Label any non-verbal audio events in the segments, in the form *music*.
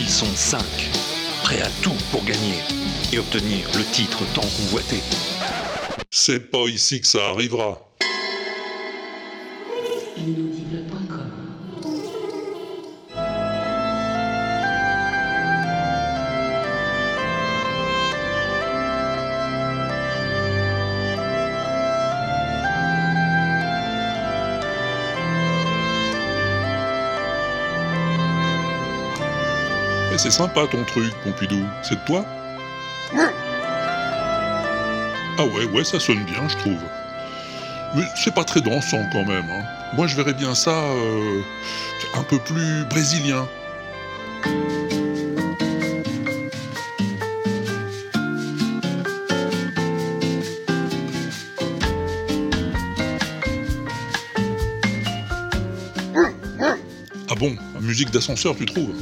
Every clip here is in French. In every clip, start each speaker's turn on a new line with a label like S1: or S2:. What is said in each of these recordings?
S1: Ils sont cinq, prêts à tout pour gagner et obtenir le titre tant convoité.
S2: C'est pas ici que ça arrivera. C'est sympa ton truc, Pompidou. C'est de toi Ah ouais, ouais, ça sonne bien, je trouve. Mais c'est pas très dansant quand même. hein. Moi, je verrais bien ça euh, un peu plus brésilien. Ah bon, musique d'ascenseur, tu trouves?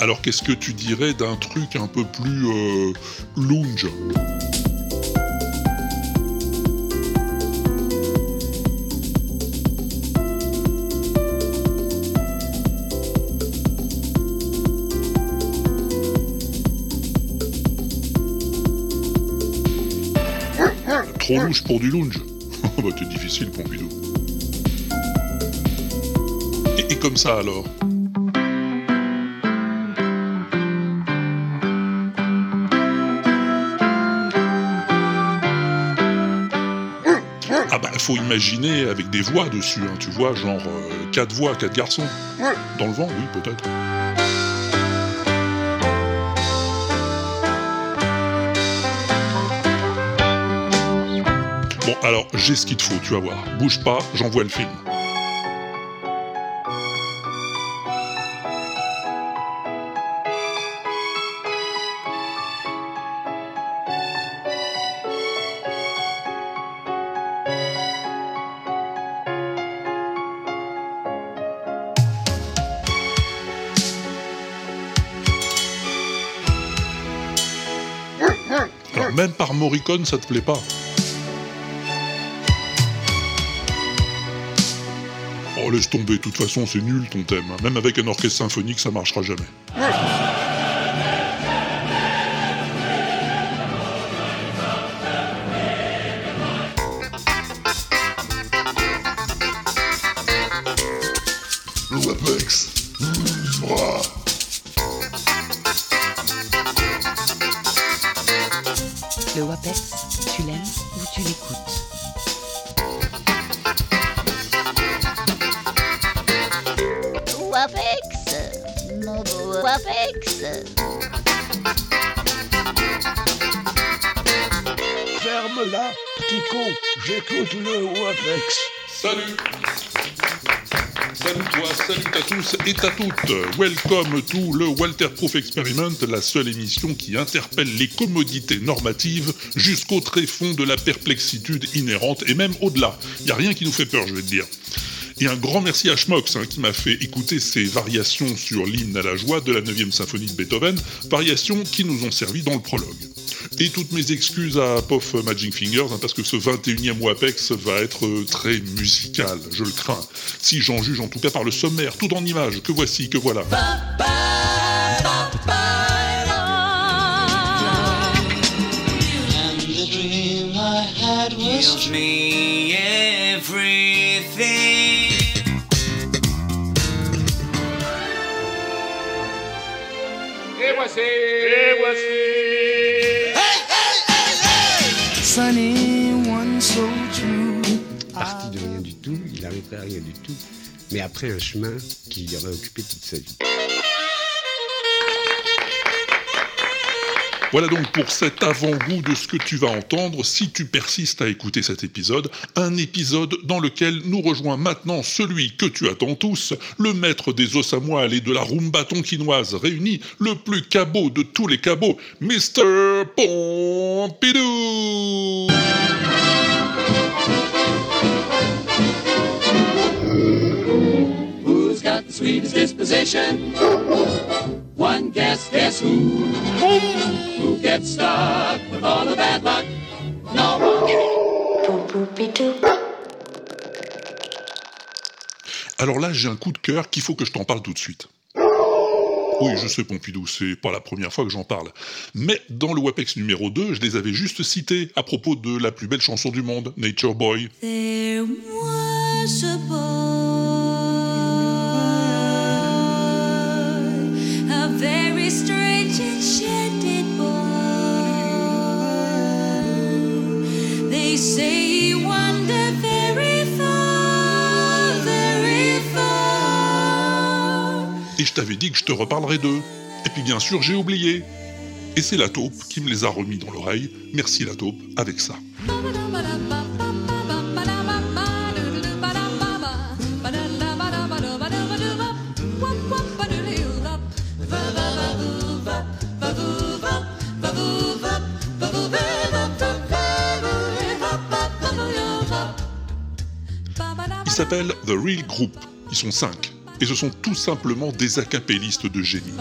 S2: Alors qu'est-ce que tu dirais d'un truc un peu plus euh, lounge? Trop louche pour du lounge. *laughs* Bah t'es difficile Pompidou. Et, et comme ça alors? Faut imaginer avec des voix dessus, hein, tu vois, genre euh, quatre voix, quatre garçons. Dans le vent, oui, peut-être. Bon, alors j'ai ce qu'il te faut, tu vas voir. Bouge pas, j'envoie le film. Ça te plaît pas Oh, laisse tomber, de toute façon, c'est nul ton thème. Même avec un orchestre symphonique, ça marchera jamais. Et à toutes Welcome to le Walter Proof Experiment, la seule émission qui interpelle les commodités normatives jusqu'au tréfonds de la perplexitude inhérente et même au-delà. Y a rien qui nous fait peur, je vais te dire. Et un grand merci à Schmox hein, qui m'a fait écouter ces variations sur l'hymne à la joie de la 9e symphonie de Beethoven, variations qui nous ont servi dans le prologue. Et toutes mes excuses à Pof Magic Fingers, hein, parce que ce 21e WAPEX va être euh, très musical, je le crains. Si j'en juge en tout cas par le sommaire, tout en images, que voici, que voilà.
S3: And the
S4: rien du tout, mais après un chemin qui aurait occupé toute sa vie.
S2: Voilà donc pour cet avant-goût de ce que tu vas entendre si tu persistes à écouter cet épisode, un épisode dans lequel nous rejoint maintenant celui que tu attends tous, le maître des os à moelle et de la rumba tonkinoise réunie, le plus cabot de tous les cabots, Mr. Pompidou
S5: Who's got the sweetest disposition? One guess, guess who? Who gets stuck with all the bad luck? No one.
S6: Poupou-pitou.
S2: Alors là, j'ai un coup de cœur qu'il faut que je t'en parle tout de suite. Oui, je sais, Pompidou, c'est pas la première fois que j'en parle. Mais dans le WAPEX numéro 2, je les avais juste cités à propos de la plus belle chanson du monde, Nature Boy.
S7: There was a boy, very strange enchanted boy. They say he wandered very far, very far.
S2: Et je t'avais dit que je te reparlerai d'eux. Et puis bien sûr, j'ai oublié. Et c'est la taupe qui me les a remis dans l'oreille. Merci la taupe, avec ça. The Real Group. Ils sont cinq. Et ce sont tout simplement des acapellistes de génie.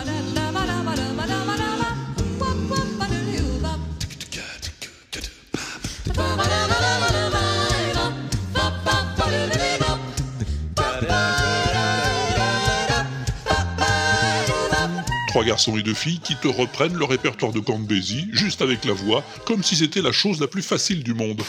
S2: Trois garçons et deux filles qui te reprennent le répertoire de Count juste avec la voix, comme si c'était la chose la plus facile du monde.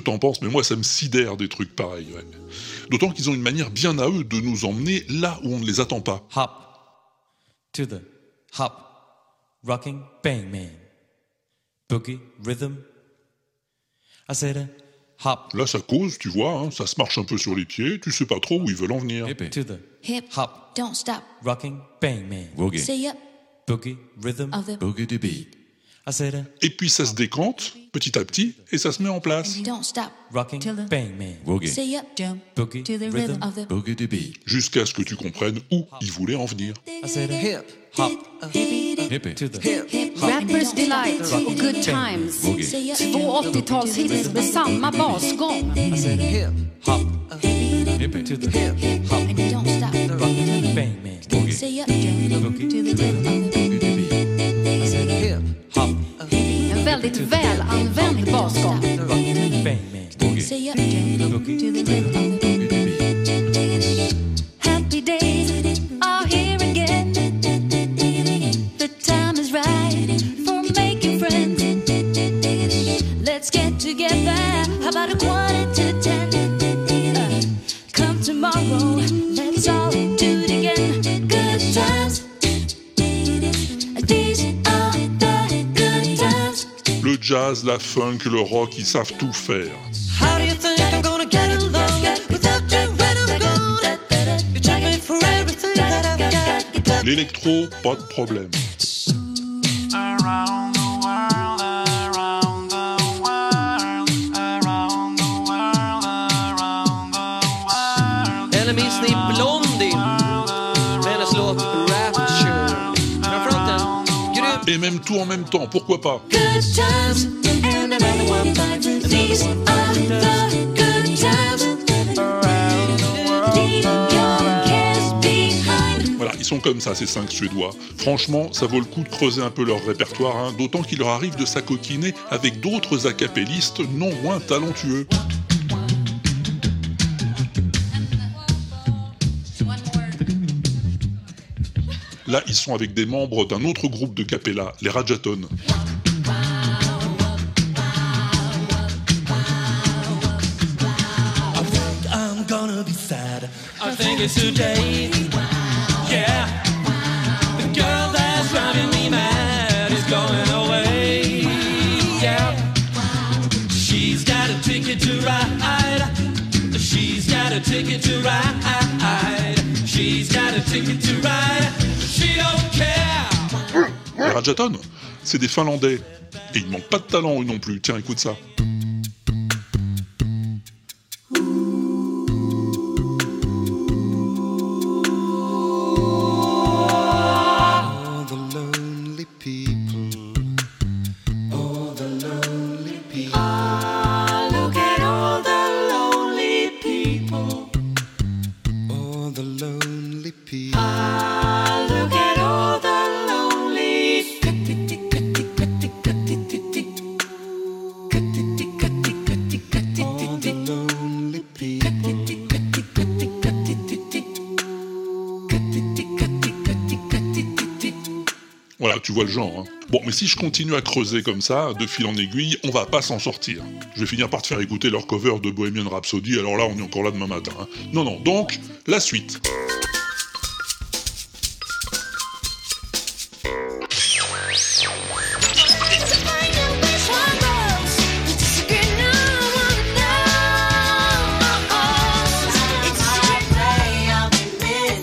S2: Que t'en penses, mais moi ça me sidère des trucs pareils. ouais. D'autant qu'ils ont une manière bien à eux de nous emmener là où on ne les attend pas.
S8: Hop to the hop, rocking bang man, boogie rhythm. I said a hop
S2: Là ça cause, tu vois, hein, ça se marche un peu sur les pieds, tu sais pas trop où ils veulent en venir.
S8: to the
S7: Hip,
S8: hop,
S7: don't stop.
S8: rocking bang man,
S7: Say up
S8: boogie rhythm.
S7: of the
S8: I said a
S2: Et puis ça se décante, petit à petit, et ça se met en place.
S7: don't stop.
S8: rocking
S7: Till the-
S8: bang man,
S7: Say up jump
S8: boogie
S7: to the
S8: rhythm.
S7: rhythm of the
S2: Jusqu'à ce que tu comprennes où ils voulaient en venir.
S8: I said a hip hop to the hip
S9: Rappers delight och good times. Två 80-talshits med samma basgång.
S8: I said a hip hop to the hip hop,
S7: and don't stop.
S8: rocking bang man,
S7: Say up to the rhythm of the
S9: väldigt välanvänd basgång.
S2: Jazz, la funk, le rock, ils savent tout faire.
S7: How do you think
S2: Et même tout en même temps, pourquoi pas? Voilà, ils sont comme ça, ces cinq Suédois. Franchement, ça vaut le coup de creuser un peu leur répertoire, hein, d'autant qu'il leur arrive de s'acoquiner avec d'autres acapellistes non moins talentueux. Là, ils sont avec des membres d'un autre groupe de capella, les Rajatones.
S10: I'm gonna be sad. I think it's today. Yeah. The girl that's driving me mad is going away. Yeah. She's got a ticket to ride. She's got a ticket to ride. She's got a ticket to ride.
S2: C'est des Finlandais. Et ils manquent pas de talent, eux non plus. Tiens, écoute ça. Continue à creuser comme ça, de fil en aiguille, on va pas s'en sortir. Je vais finir par te faire écouter leur cover de Bohemian Rhapsody, alors là, on est encore là demain matin. hein. Non, non, donc, la suite.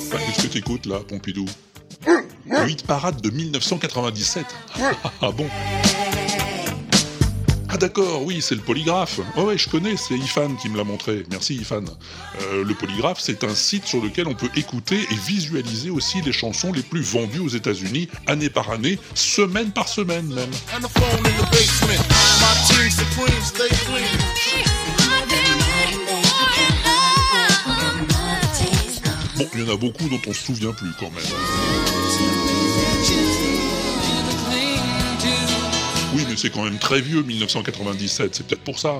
S2: Qu'est-ce que t'écoutes là, Pompidou? 8 parades de 1997. *laughs* Ah bon? Ah d'accord, oui, c'est le polygraphe. Oh ouais, je connais, c'est Ifan qui me l'a montré. Merci Ifan. Euh, le polygraphe, c'est un site sur lequel on peut écouter et visualiser aussi les chansons les plus vendues aux États-Unis, année par année, semaine par semaine même. Bon, il y en a beaucoup dont on se souvient plus quand même. Oui, mais c'est quand même très vieux, 1997, c'est peut-être pour ça.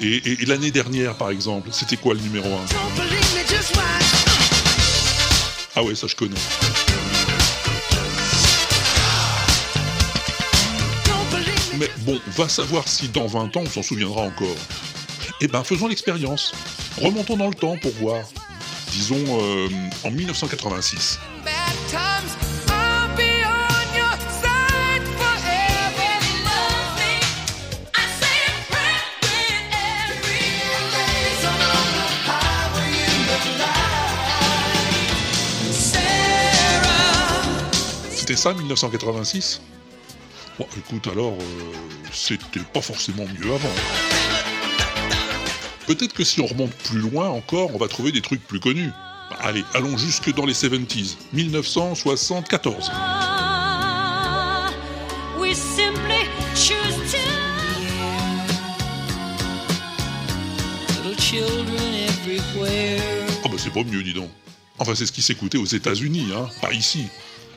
S2: et l'année dernière, par exemple, c'était quoi le numéro 1 Ah ouais, ça je connais. Mais bon, va savoir si dans 20 ans on s'en souviendra encore. Eh ben, faisons l'expérience. Remontons dans le temps pour voir. Disons euh, en 1986. C'était ça 1986 Bon, écoute, alors, euh, c'était pas forcément mieux avant. Peut-être que si on remonte plus loin encore, on va trouver des trucs plus connus. Bah, allez, allons jusque dans les 70s, 1974.
S7: We simply choose to.
S11: Little children everywhere.
S2: Oh bah c'est pas mieux, dis donc. Enfin, c'est ce qui s'écoutait aux États-Unis, hein, pas ici.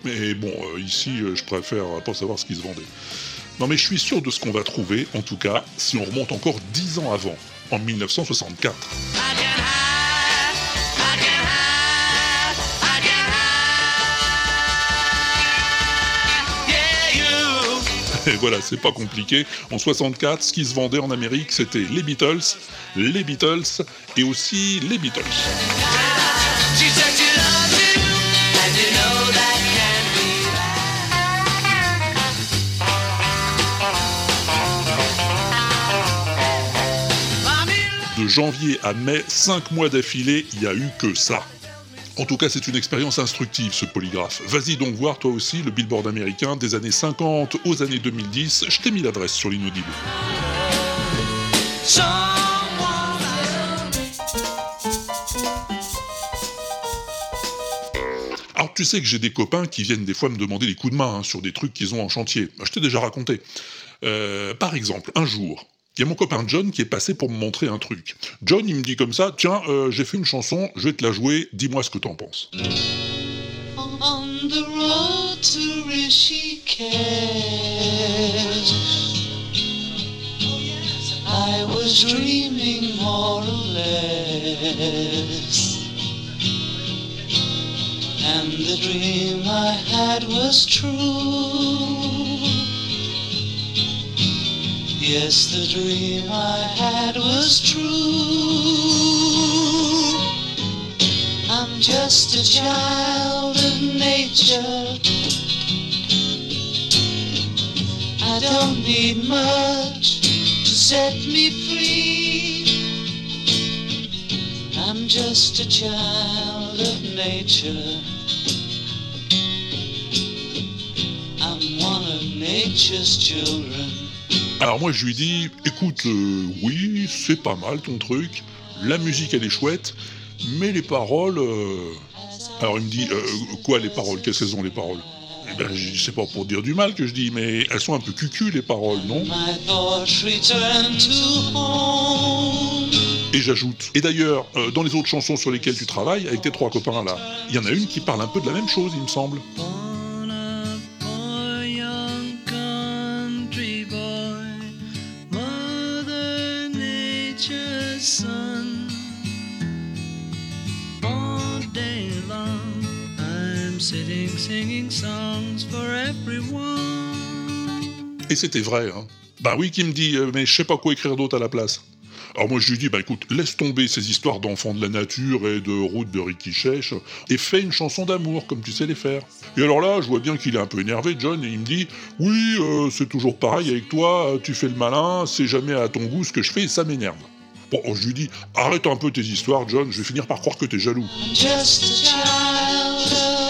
S2: Mais bon, euh, ici, euh, je préfère pas savoir ce qui se vendait. Non, mais je suis sûr de ce qu'on va trouver, en tout cas, si on remonte encore 10 ans avant, en 1964. Et voilà, c'est pas compliqué. En 64, ce qui se vendait en Amérique, c'était les Beatles, les Beatles et aussi les Beatles. Janvier à mai, 5 mois d'affilée, il n'y a eu que ça. En tout cas, c'est une expérience instructive, ce polygraphe. Vas-y donc voir, toi aussi, le billboard américain des années 50 aux années 2010. Je t'ai mis l'adresse sur l'inaudible. Alors, tu sais que j'ai des copains qui viennent des fois me demander des coups de main hein, sur des trucs qu'ils ont en chantier. Je t'ai déjà raconté. Euh, par exemple, un jour, il y a mon copain John qui est passé pour me montrer un truc. John, il me dit comme ça, tiens, euh, j'ai fait une chanson, je vais te la jouer, dis-moi ce que t'en penses.
S3: On the road to I was dreaming. And the dream I had was true. Yes, the dream I had was true. I'm just a child of nature. I don't need much to set me free. I'm just a child of nature. I'm one of nature's children.
S2: Alors moi je lui dis, écoute, euh, oui, c'est pas mal ton truc, la musique elle est chouette, mais les paroles... euh, Alors il me dit, euh, quoi les paroles Qu'est-ce qu'elles ont les paroles? Eh ben, sais pas pour dire du mal que je dis, mais elles sont un peu cucu les paroles, non? Et j'ajoute, et d'ailleurs, dans les autres chansons sur lesquelles tu travailles, avec tes trois copains là, il y en a une qui parle un peu de la même chose, il me semble. Et c'était vrai, hein. Bah oui, qui me dit, euh, mais je sais pas quoi écrire d'autre à la place. Alors moi je lui dis, bah écoute, laisse tomber ces histoires d'enfants de la nature et de route de Ricky Chèche et fais une chanson d'amour comme tu sais les faire. Et alors là, je vois bien qu'il est un peu énervé, John, et il me dit, oui, euh, c'est toujours pareil avec toi, tu fais le malin, c'est jamais à ton goût ce que je fais, et ça m'énerve. Bon, je lui dis, arrête un peu tes histoires, John, je vais finir par croire que t'es jaloux.
S3: Just a child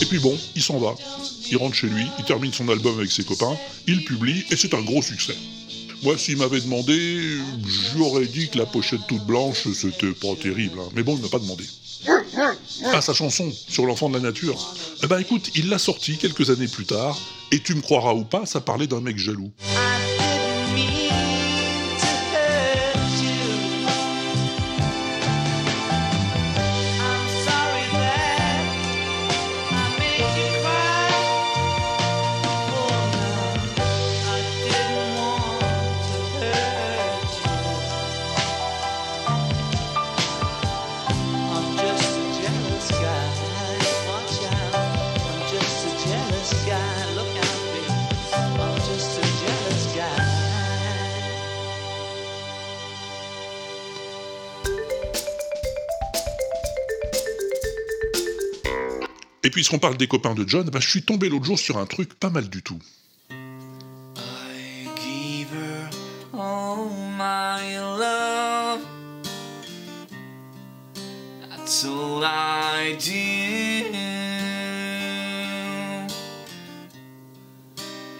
S2: Et puis bon, il s'en va. Il rentre chez lui, il termine son album avec ses copains, il publie, et c'est un gros succès. Moi, s'il m'avait demandé, j'aurais dit que la pochette toute blanche, c'était pas terrible. hein. Mais bon, il m'a pas demandé. Ah, sa chanson sur l'enfant de la nature. Eh ben écoute, il l'a sortie quelques années plus tard, et tu me croiras ou pas, ça parlait d'un mec jaloux. Puisqu'on parle des copains de John, bah, je suis tombé l'autre jour sur un truc pas mal du tout.
S10: Give her all my love. That's all I do.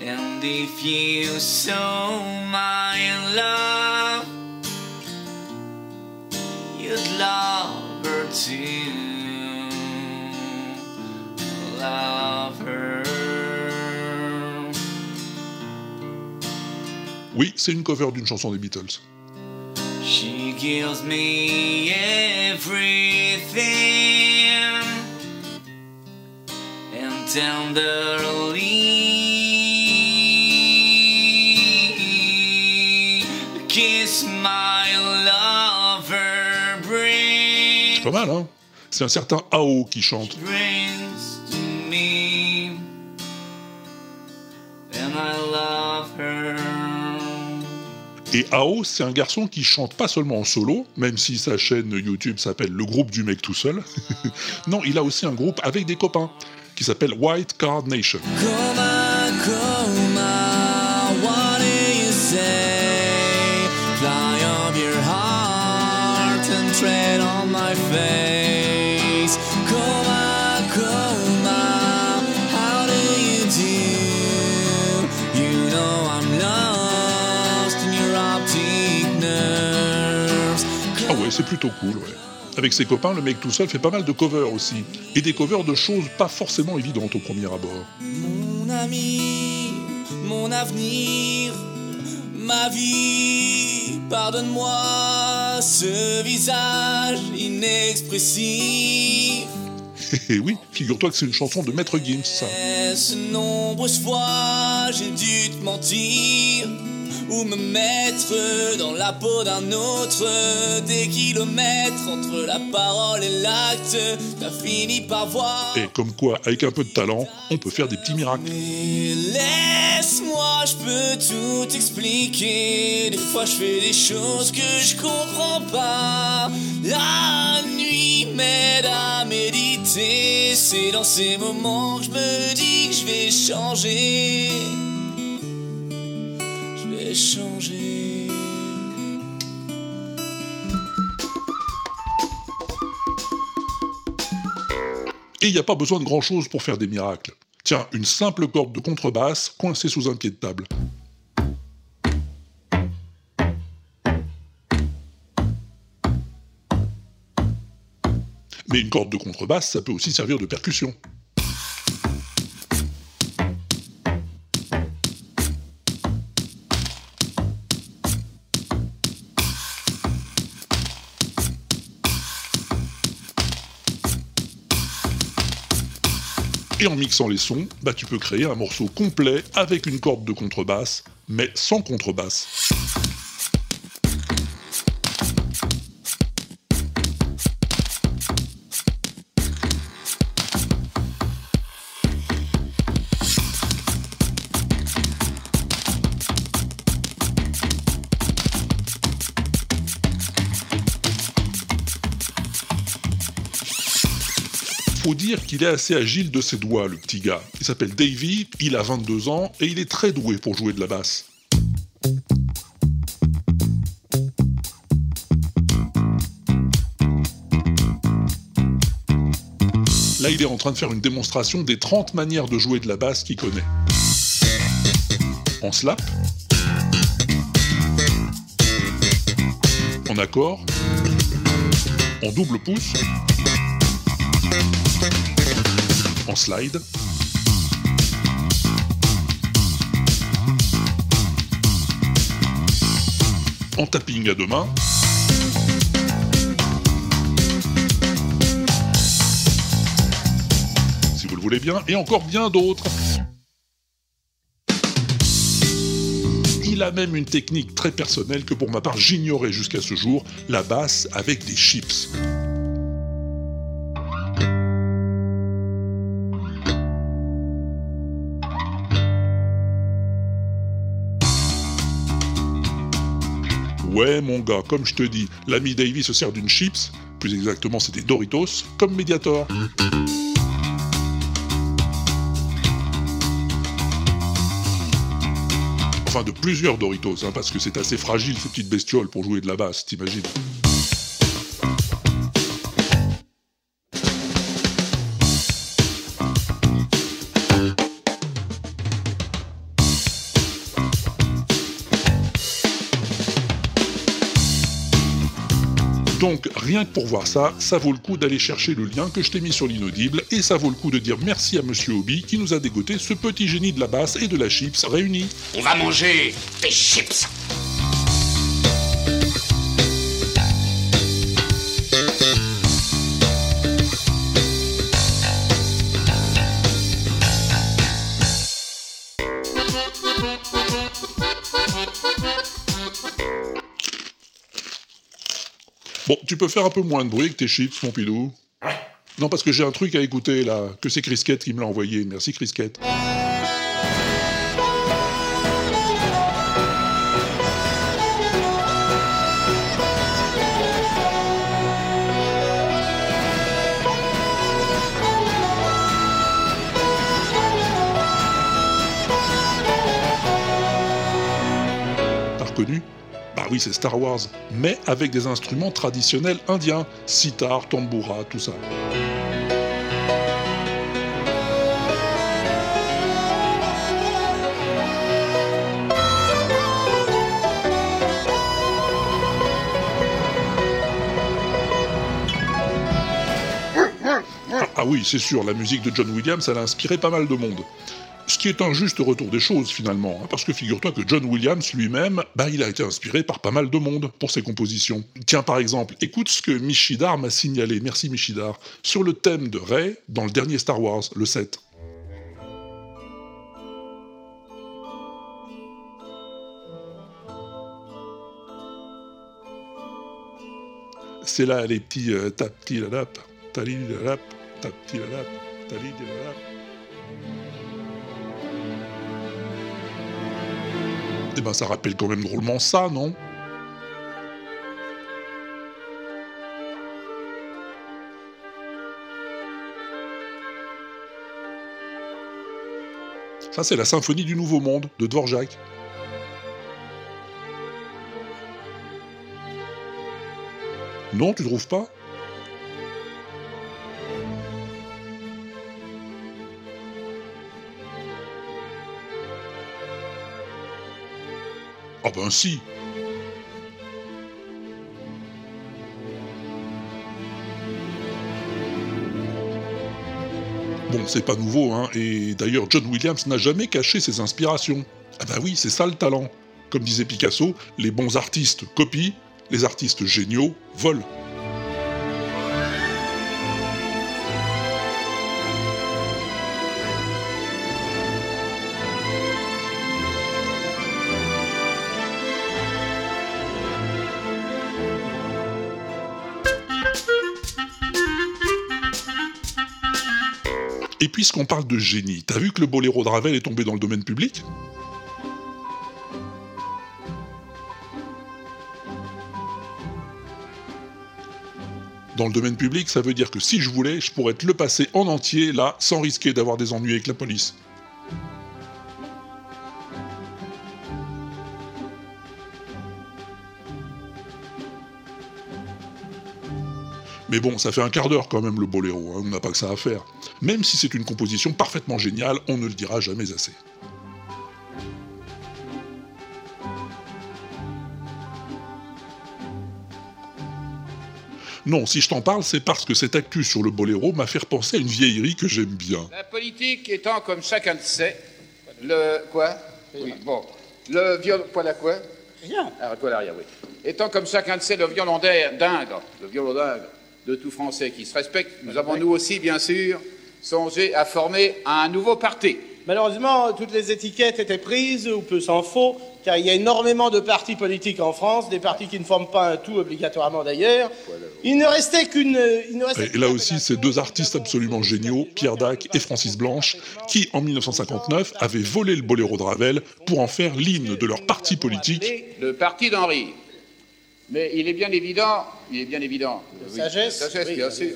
S10: And if you my love,
S2: Oui, c'est une cover d'une chanson des Beatles.
S10: She gives me everything and tenderly kiss my lover brings
S2: C'est pas mal, hein C'est un certain AO qui chante.
S10: to me and I love her.
S2: Et AO, c'est un garçon qui chante pas seulement en solo, même si sa chaîne YouTube s'appelle Le groupe du mec tout seul. *laughs* non, il a aussi un groupe avec des copains qui s'appelle White Card Nation. C'est plutôt cool, ouais. Avec ses copains, le mec tout seul fait pas mal de covers aussi. Et des covers de choses pas forcément évidentes au premier abord.
S10: Mon ami, mon avenir, ma vie, pardonne-moi ce visage inexpressif.
S2: Et oui, figure-toi que c'est une chanson de Maître Gims, ça.
S10: Est-ce nombreuses fois j'ai dû te mentir? Ou me mettre dans la peau d'un autre des kilomètres entre la parole et l'acte t'as fini par voir
S2: Et comme quoi, avec un peu de talent, on peut faire des petits miracles.
S10: Laisse-moi, je peux tout expliquer. Des fois, je fais des choses que je comprends pas. La nuit m'aide à méditer. C'est dans ces moments que je me dis que je vais changer.
S2: Et il n'y a pas besoin de grand-chose pour faire des miracles. Tiens, une simple corde de contrebasse coincée sous un pied de table. Mais une corde de contrebasse, ça peut aussi servir de percussion. Et en mixant les sons, bah tu peux créer un morceau complet avec une corde de contrebasse, mais sans contrebasse. Qu'il est assez agile de ses doigts, le petit gars. Il s'appelle Davy, il a 22 ans et il est très doué pour jouer de la basse. Là, il est en train de faire une démonstration des 30 manières de jouer de la basse qu'il connaît. En slap, en accord, en double pouce, en slide, en tapping à deux mains, si vous le voulez bien, et encore bien d'autres. Il a même une technique très personnelle que pour ma part j'ignorais jusqu'à ce jour, la basse avec des chips. Ouais mon gars, comme je te dis, l'ami Davy se sert d'une chips, plus exactement des Doritos, comme Mediator. Enfin de plusieurs Doritos, hein, parce que c'est assez fragile ces petites bestioles pour jouer de la basse, t'imagines Donc rien que pour voir ça, ça vaut le coup d'aller chercher le lien que je t'ai mis sur l'inaudible, et ça vaut le coup de dire merci à Monsieur Obi qui nous a dégoté ce petit génie de la basse et de la chips réunis.
S12: On va manger des chips.
S2: Bon, tu peux faire un peu moins de bruit que tes chips, mon pilou Non, parce que j'ai un truc à écouter là, que c'est Crisquette qui me l'a envoyé. Merci Crisquette. T'as reconnu? Oui, c'est Star Wars, mais avec des instruments traditionnels indiens, sitar, tambura, tout ça. Ah, ah oui, c'est sûr, la musique de John Williams, elle a inspiré pas mal de monde. Ce qui est un juste retour des choses finalement, hein, parce que figure-toi que John Williams lui-même, bah, il a été inspiré par pas mal de monde pour ses compositions. Tiens par exemple, écoute ce que Michidar m'a signalé, merci Michidar, sur le thème de Rey dans le dernier Star Wars, le 7. C'est là les petits euh, tapti la lap, tali Eh ben ça rappelle quand même drôlement ça, non? Ça c'est la symphonie du Nouveau Monde de Dvorak. Non, tu trouves pas? Ah ben si Bon, c'est pas nouveau, hein, et d'ailleurs John Williams n'a jamais caché ses inspirations. Ah bah oui, c'est ça le talent. Comme disait Picasso, les bons artistes copient, les artistes géniaux volent. Et puisqu'on parle de génie, t'as vu que le boléro de Ravel est tombé dans le domaine public? Dans le domaine public, ça veut dire que si je voulais, je pourrais te le passer en entier, là, sans risquer d'avoir des ennuis avec la police. Mais bon, ça fait un quart d'heure quand même le boléro, hein, on n'a pas que ça à faire. Même si c'est une composition parfaitement géniale, on ne le dira jamais assez. Non, si je t'en parle, c'est parce que cette actu sur le boléro m'a fait repenser à une vieillerie que j'aime bien.
S13: La politique étant, comme chacun le sait, le. Quoi? Oui, bon. Le viol. Quoi, la quoi?
S14: Rien.
S13: Arrête-toi l'arrière, oui. Étant, comme chacun le sait, le violon dingue, le violon dingue de tout Français qui se respecte, nous avons, nous aussi, bien sûr, songé à former un nouveau parti.
S14: Malheureusement, toutes les étiquettes étaient prises, ou peu s'en faut, car il y a énormément de partis politiques en France, des partis qui ne forment pas un tout obligatoirement d'ailleurs. Il ne restait qu'une. il ne restait
S2: Et là aussi, ces deux artistes absolument géniaux, Pierre Dac et Francis Blanche, qui, en 1959, avaient volé le boléro de Ravel pour en faire l'hymne de leur parti politique.
S13: Le parti d'Henri. Mais il est bien évident, il est bien évident, oui,
S14: sagesse,
S13: sagesse
S14: oui,
S13: bien sûr,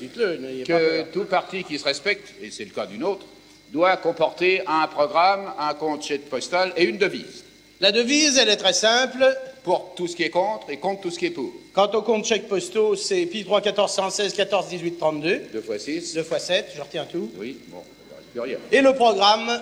S13: que tout parti qui se respecte, et c'est le cas du nôtre, doit comporter un programme, un compte chèque postal et une devise.
S14: La devise, elle est très simple.
S13: Pour tout ce qui est contre et contre tout ce qui est pour.
S14: Quant au compte chèque postaux, c'est pi 3 14 116 14 18 32.
S13: 2 fois 6.
S14: 2 fois 7, je retiens tout.
S13: Oui, bon, plus rien.
S14: Et le programme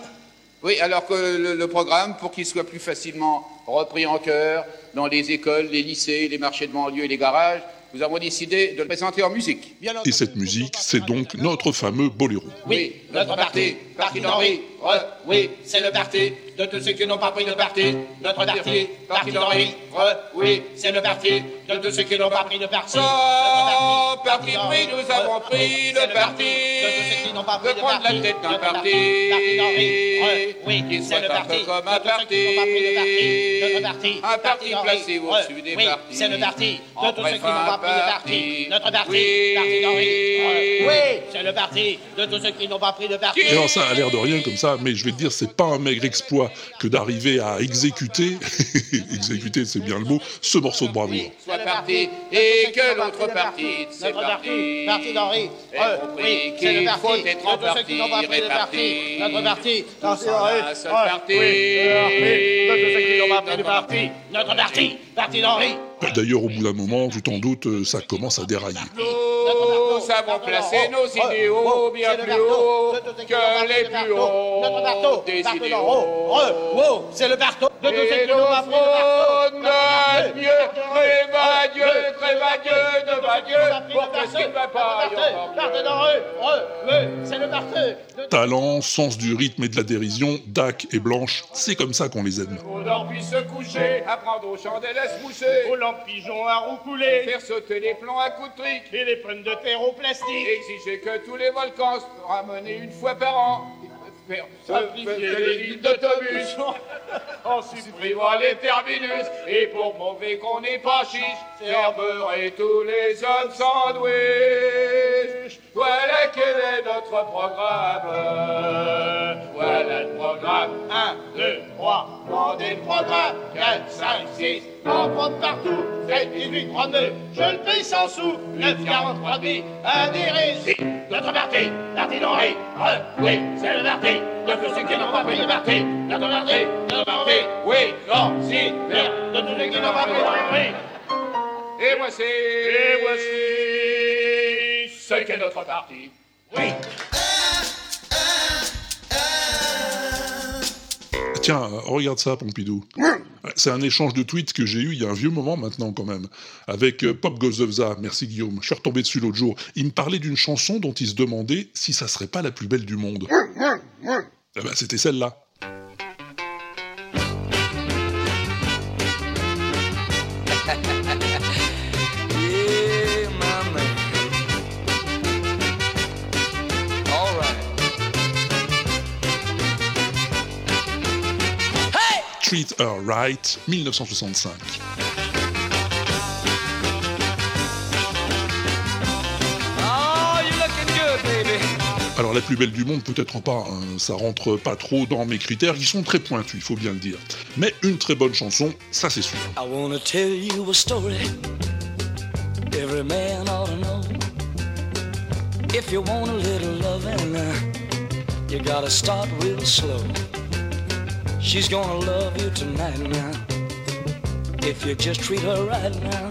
S13: Oui, alors que le, le programme, pour qu'il soit plus facilement repris en cœur dans les écoles, les lycées, les marchés de banlieue et les garages, nous avons décidé de le présenter en musique.
S2: Et cette musique, c'est donc notre fameux boléro.
S13: Oui, notre parti, parti d'Henri, re, oui, c'est le parti de tous ceux qui n'ont pas pris de parti. Notre parti, parti d'Henri, re, oui, c'est le parti de tous ceux qui n'ont pas pris de parti. Sans parti pris, nous avons pris le parti de prendre la tête d'un parti qui soit un peu comme un parti, un parti placé au-dessus des partis.
S14: c'est le parti de tous ceux qui n'ont pas pris de parti. Notre parti,
S13: Oui.
S14: parti d'Henri. Oui, c'est le parti de tous ceux qui n'ont pas pris de parti.
S2: Ça a l'air de rien comme ça, mais je vais te dire, c'est pas un maigre exploit que d'arriver à exécuter, *laughs* exécuter c'est bien le mot, ce morceau de bravoure.
S13: soit parti et que l'autre partie de ces
S14: Notre parti, parti d'Henri.
S13: ait
S14: Euh, oui, c'est le parti
S13: faut être en
S14: de tous ceux qui n'ont pas pris de parti. Notre parti, c'est Ouais,
S13: parti.
S14: le
S13: Notre
S14: parti. Notre parti, parti d'Henri.
S2: D'ailleurs, au bout d'un moment, tu t'en doutes, euh, ça commence à dérailler.
S13: Nous avons placé nos idéaux bien plus haut que les plus hauts des
S14: marteau
S13: idéaux.
S14: c'est le marteau. De
S13: nos notre Dieu, crève à Dieu, crève à Dieu, devant Dieu, pour que ce qui ne va pas
S14: c'est le marteau.
S2: Talent, sens du rythme et de la dérision, Dac et Blanche, c'est comme ça qu'on les aime.
S13: On puisse se coucher, apprendre aux chandelles à se moucher,
S14: Pigeons à roucouler.
S13: faire sauter les plombs à coups de
S14: Et les pommes de terre au plastique.
S13: exiger que tous les volcans se ramener une fois par an, faire
S14: Simplifier les
S13: lignes d'autobus,
S14: En
S13: supprimant les terminus, et pour mauvais qu'on n'est pas chiche, faire tous les hommes sandwich. Voilà quel est notre programme. Voilà le programme.
S14: 1, 2, 3, rendez le programme 4, 5, 6, en prendre partout 7, 18, 32, je le paye sans sous 9, 43 billes, adhérez Notre parti, Re, Oui, c'est le parti de tous ceux qui n'ont pas pris de parti Notre parti, notre parti, oui, non, si, de tous ceux qui n'ont pas pris de parti
S13: Et voici,
S14: Et voici.
S13: Ce qu'est notre parti.
S14: Oui
S2: Tiens, regarde ça, Pompidou. C'est un échange de tweets que j'ai eu il y a un vieux moment maintenant quand même, avec euh, Pop Gozovza, merci Guillaume, je suis retombé dessus l'autre jour. Il me parlait d'une chanson dont il se demandait si ça serait pas la plus belle du monde. Eh ben, c'était celle-là. Treat Her Right, 1965.
S11: Oh, you looking good, baby.
S2: Alors la plus belle du monde, peut-être pas, hein, ça rentre pas trop dans mes critères, ils sont très pointus, il faut bien le dire. Mais une très bonne chanson, ça c'est sûr.
S15: I wanna tell you a story every man ought to know.
S16: If you want a little loving, you gotta start real slow. She's gonna love you tonight now. If you just treat her right now,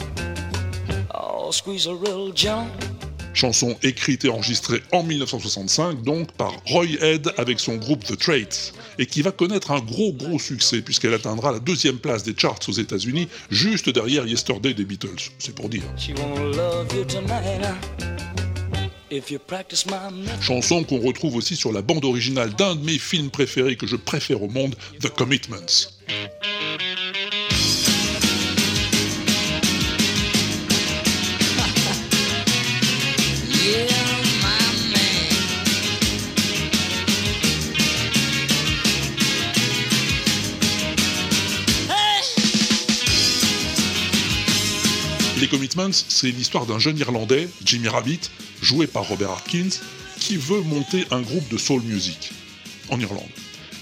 S16: oh, squeeze her real gentle.
S2: Chanson écrite et enregistrée en 1965 donc par Roy Head avec son groupe The Traits et qui va connaître un gros gros succès puisqu'elle atteindra la deuxième place des charts aux États-Unis juste derrière Yesterday des Beatles. C'est pour dire.
S16: She
S2: Chanson qu'on retrouve aussi sur la bande originale d'un de mes films préférés que je préfère au monde, The Commitments. Les Commitments, c'est l'histoire d'un jeune Irlandais, Jimmy Rabbit, joué par Robert Atkins, qui veut monter un groupe de soul music en Irlande.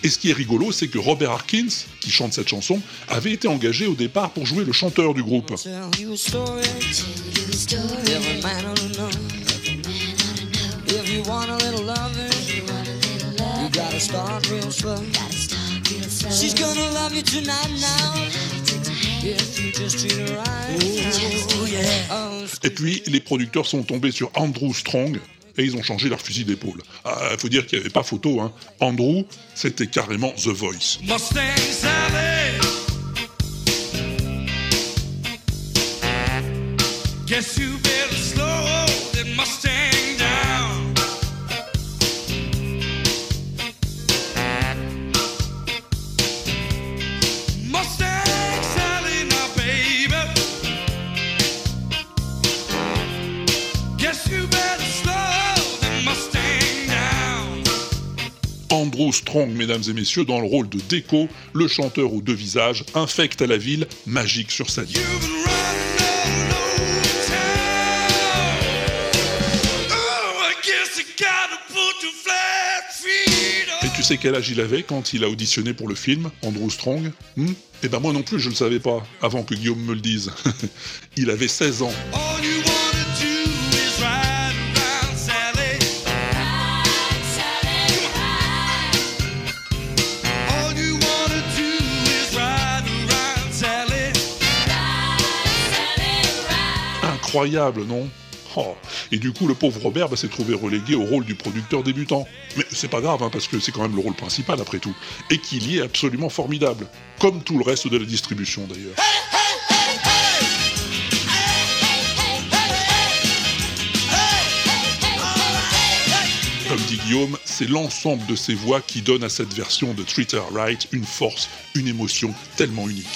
S2: Et ce qui est rigolo, c'est que Robert Harkins, qui chante cette chanson, avait été engagé au départ pour jouer le chanteur du groupe.
S16: She's gonna love you tonight now.
S2: Et puis, les producteurs sont tombés sur Andrew Strong, et ils ont changé leur fusil d'épaule. Il faut dire qu'il n'y avait pas photo, hein. Andrew, c'était carrément The Voice. Andrew Strong, mesdames et messieurs, dans le rôle de Deco, le chanteur aux deux visages, infecte à la ville, magique sur sa.
S10: Oh, feet
S2: Et tu sais quel âge il avait quand il a auditionné pour le film, Andrew Strong? Hmm? Eh ben moi non plus, je le savais pas, avant que Guillaume me le dise. *laughs* il avait 16 ans. Incroyable, non Oh. Et du coup, le pauvre Robert bah, s'est trouvé relégué au rôle du producteur débutant. Mais c'est pas grave, hein, parce que c'est quand même le rôle principal après tout. Et qu'il y est absolument formidable. Comme tout le reste de la distribution d'ailleurs. Comme dit Guillaume, c'est l'ensemble de ces voix qui donne à cette version de Treat Her Right une force, une émotion tellement unique.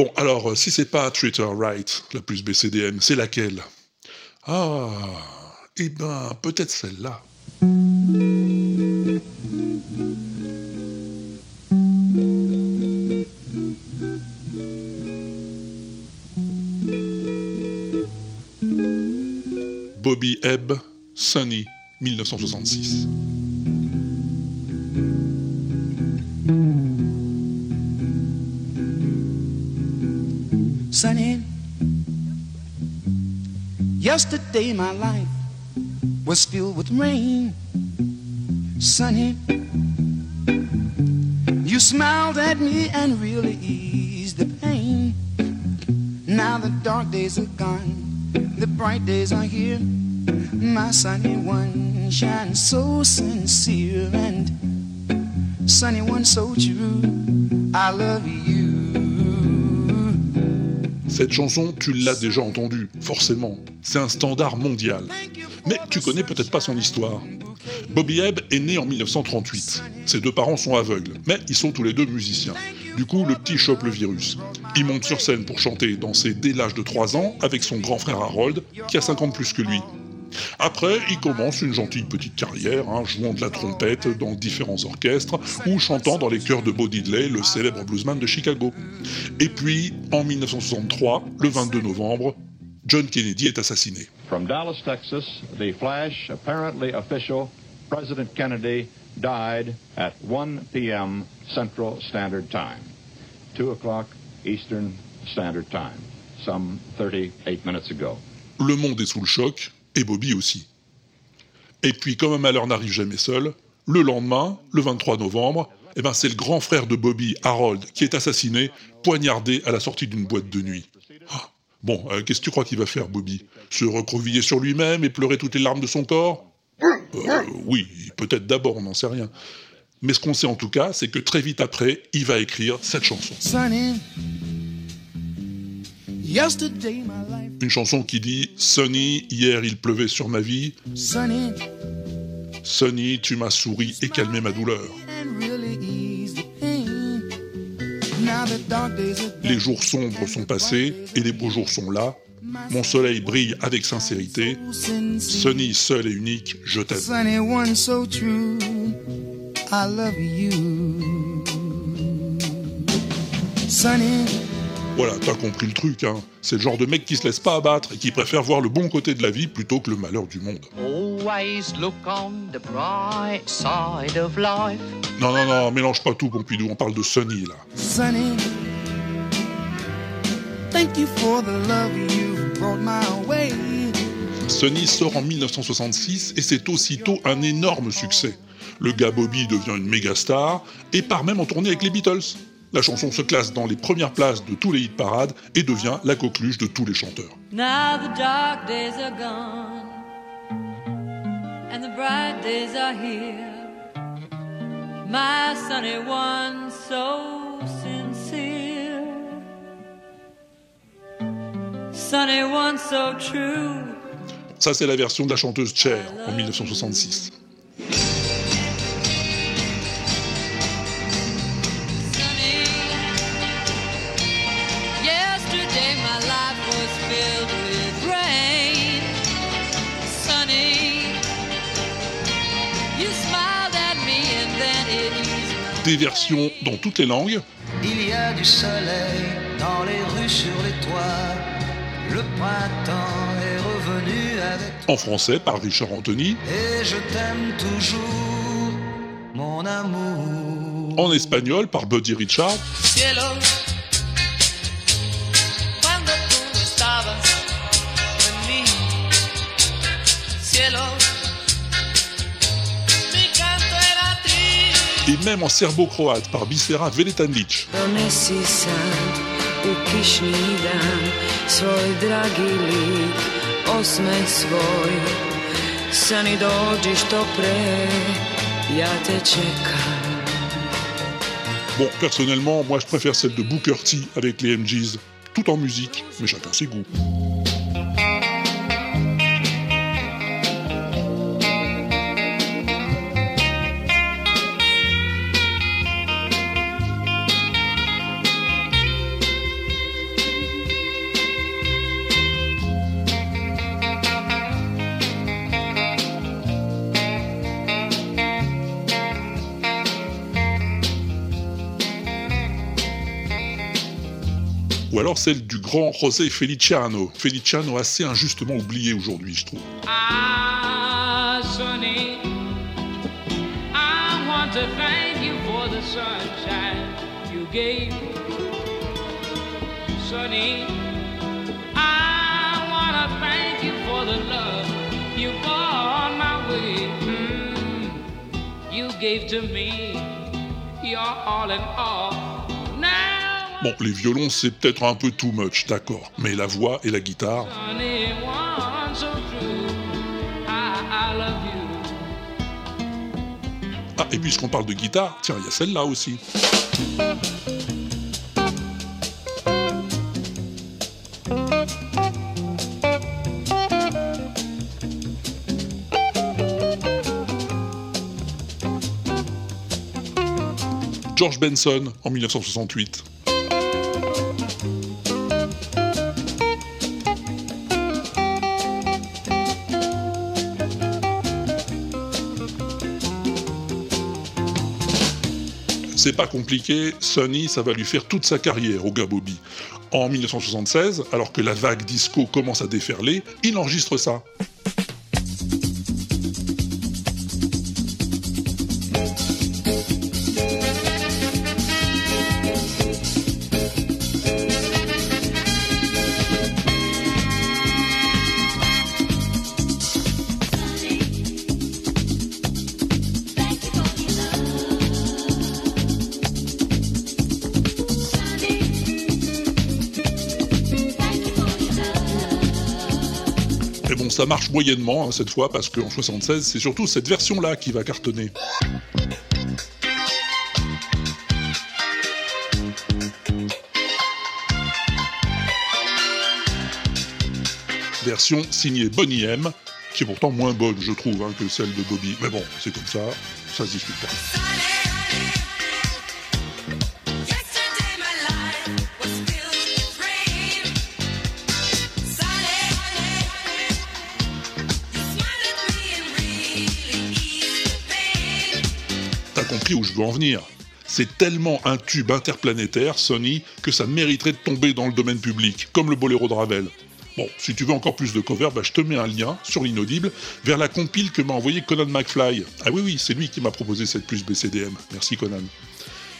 S2: Bon, alors, euh, si c'est pas Treat Her Right, la plus BCDM, c'est laquelle? Ah, eh ben, peut-être celle-là. Bobby Ebb, Sunny, 1966.
S15: Yesterday my life was filled with rain. Sonny, you smiled at me and really eased the pain. Now the dark days are gone, the bright days are here. My sunny one shines so sincere and sunny one so true. I love you.
S2: Cette chanson, tu l'as déjà entendue, forcément. C'est un standard mondial. Mais tu connais peut-être pas son histoire. Bobby Ebb est né en 1938. Ses deux parents sont aveugles, mais ils sont tous les deux musiciens. Du coup, le petit chope le virus. Il monte sur scène pour chanter et danser dès l'âge de 3 ans avec son grand frère Harold, qui a 50 plus que lui. Après, il commence une gentille petite carrière, hein, jouant de la trompette dans différents orchestres ou chantant dans les chœurs de Bo Diddley, le célèbre bluesman de Chicago. Et puis, en 1963, le 22 novembre, John Kennedy est assassiné.
S17: From Dallas, Texas, the flash, apparently official, President Kennedy died at 1 p.m. Central Standard Time, 2 o'clock Eastern Standard Time, some 38 minutes ago.
S2: Le monde est sous le choc, et Bobby aussi. Et puis, comme un malheur n'arrive jamais seul, le lendemain, le 23 novembre, eh ben, c'est le grand frère de Bobby, Harold, qui est assassiné, poignardé à la sortie d'une boîte de nuit. Bon, euh, qu'est-ce que tu crois qu'il va faire, Bobby? Se recroqueviller sur lui-même et pleurer toutes les larmes de son corps? Euh, Oui, peut-être d'abord, on n'en sait rien. Mais ce qu'on sait en tout cas, c'est que très vite après, il va écrire cette chanson. Une chanson qui dit Sonny, hier il pleuvait sur ma vie.
S15: Sunny.
S2: Sonny, tu m'as souri et calmé ma douleur. Les jours sombres sont passés et les beaux jours sont là. Mon soleil brille avec sincérité. Sonny, seul et unique, je t'aime.
S15: Sunny. Sunny.
S2: Voilà, t'as compris le truc, hein. C'est le genre de mec qui se laisse pas abattre et qui préfère voir le bon côté de la vie plutôt que le malheur du monde.
S18: Always look on the bright side of life.
S2: Non, non, non, mélange pas tout, Pompidou, on parle de Sonny, là.
S15: Sunny.
S2: Sonny sort en 1966 et c'est aussitôt un énorme succès. Le gars Bobby devient une méga star et part même en tournée avec les Beatles. La chanson se classe dans les premières places de tous les hit parades et devient la coqueluche de tous les chanteurs.
S7: Now the dark days are gone and the bright days are here. My sunny one, so sincere.
S2: Ça, c'est la version de la chanteuse Cher en 1966.
S7: Yesterday my life was filled with rain. Sunny, you smiled at me and then it eased
S2: Des versions dans toutes les langues,
S16: Il y a du soleil dans les rues, sur. Le printemps est revenu avec
S2: en français par Richard Anthony,
S16: et je t'aime toujours, mon amour.
S2: en espagnol par Buddy Richard,
S18: Cielo, cuando tú estabas en mí. Cielo,
S2: et même en serbo-croate par Bisera Veletanic. Bon, personnellement, moi je préfère celle de Booker T avec les MGs, tout en musique, mais chacun ses goûts. Celle du grand José Feliciano. Feliciano assez injustement oublié aujourd'hui, je trouve.
S10: Ah, Sonny, I want to thank you for the sunshine you gave. Sonny, I want to thank you for the love you brought my way. Mm, you gave to me your all in all. Now,
S2: Bon, les violons c'est peut-être un peu too much, d'accord, mais la voix et la guitare. Ah, et puisqu'on parle de guitare, tiens, il y a celle-là aussi. George Benson en 1968. C'est pas compliqué, Sonny, ça va lui faire toute sa carrière au gars Bobby. En 1976, alors que la vague disco commence à déferler, il enregistre ça. Moyennement hein, cette fois, parce qu'en 76, c'est surtout cette version-là qui va cartonner. Version signée Bonnie M, qui est pourtant moins bonne, je trouve, hein, que celle de Bobby. Mais bon, c'est comme ça, ça se discute pas. Compris où je veux en venir C'est tellement un tube interplanétaire, Sony, que ça mériterait de tomber dans le domaine public, comme le boléro de Ravel. Bon, si tu veux encore plus de covers, bah, je te mets un lien sur l'inaudible vers la compile que m'a envoyé Conan McFly. Ah oui, oui, c'est lui qui m'a proposé cette plus BCDM. Merci Conan.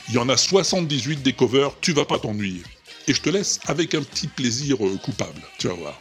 S2: Il y en a 78 des covers, tu vas pas t'ennuyer. Et je te laisse avec un petit plaisir euh, coupable, tu vas voir.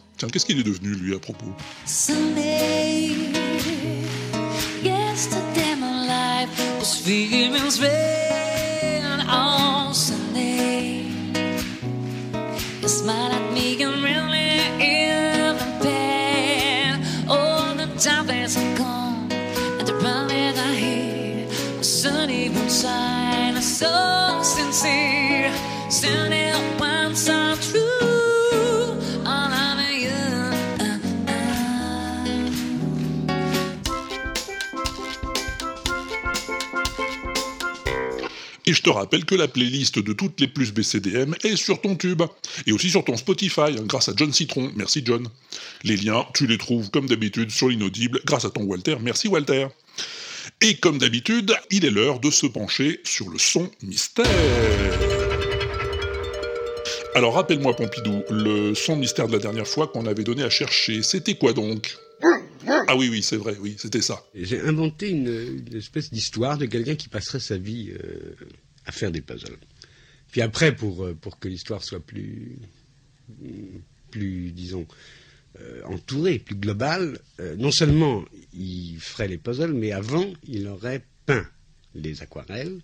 S2: Tiens, qu'est-ce qu'il est devenu lui à propos
S7: Sunday, yesterday my life was feeling rain on Sunday. You smile at me and really in the pain. All the time are gone and the ballet I hear was sunny side, so sincere, sunny one so true.
S2: Et je te rappelle que la playlist de toutes les plus BCDM est sur ton tube. Et aussi sur ton Spotify, hein, grâce à John Citron. Merci John. Les liens, tu les trouves comme d'habitude sur l'inaudible, grâce à ton Walter. Merci Walter. Et comme d'habitude, il est l'heure de se pencher sur le son mystère. Alors rappelle-moi Pompidou, le son mystère de la dernière fois qu'on avait donné à chercher, c'était quoi donc? Ah oui, oui, c'est vrai, oui, c'était ça.
S4: J'ai inventé une, espèce d'histoire de quelqu'un qui passerait sa vie euh, à faire des puzzles. Puis après, pour, euh, pour que l'histoire soit plus, plus disons, euh, entourée, plus globale, non seulement il ferait les puzzles, mais avant, il aurait peint les aquarelles.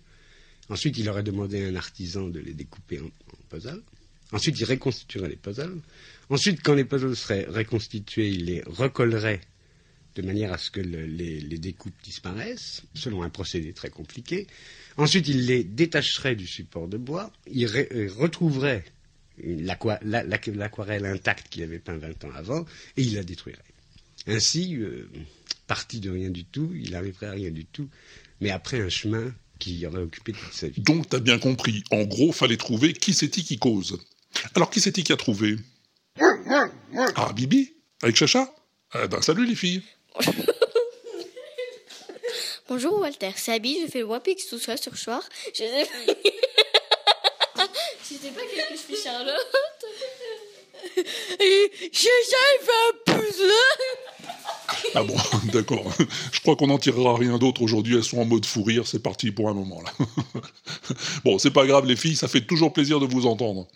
S4: Ensuite, il aurait demandé à un artisan de les découper en, en puzzles. Ensuite, il reconstituerait les puzzles. Ensuite, quand les puzzles seraient reconstitués, il les recollerait de manière à ce que le- les, découpes disparaissent, selon un procédé très compliqué. Ensuite, il les détacherait du support de bois, il euh, retrouverait l'aquarelle intacte qu'il avait peint 20 ans avant, et il la détruirait. Ainsi, euh, parti de rien du tout, il arriverait à rien du tout, mais après un chemin qui aurait occupé toute sa vie.
S2: Donc t'as bien compris, en gros, fallait trouver qui c'est-il qui cause. Alors qui c'est-il qui a trouvé? Ah, Bibi Avec Chacha? Eh ben salut les filles *laughs*
S19: Bonjour Walter, c'est Abby, je fais le Wapix tout seul sur soir. Je sais pas. sais pas qu'est-ce que je fais Charlotte? Et je sais un puzzle.
S2: Ah bon, *laughs* d'accord. Je crois qu'on n'en tirera rien d'autre aujourd'hui, elles sont en mode fou rire, c'est parti pour un moment là. *laughs* bon, c'est pas grave les filles, ça fait toujours plaisir de vous entendre.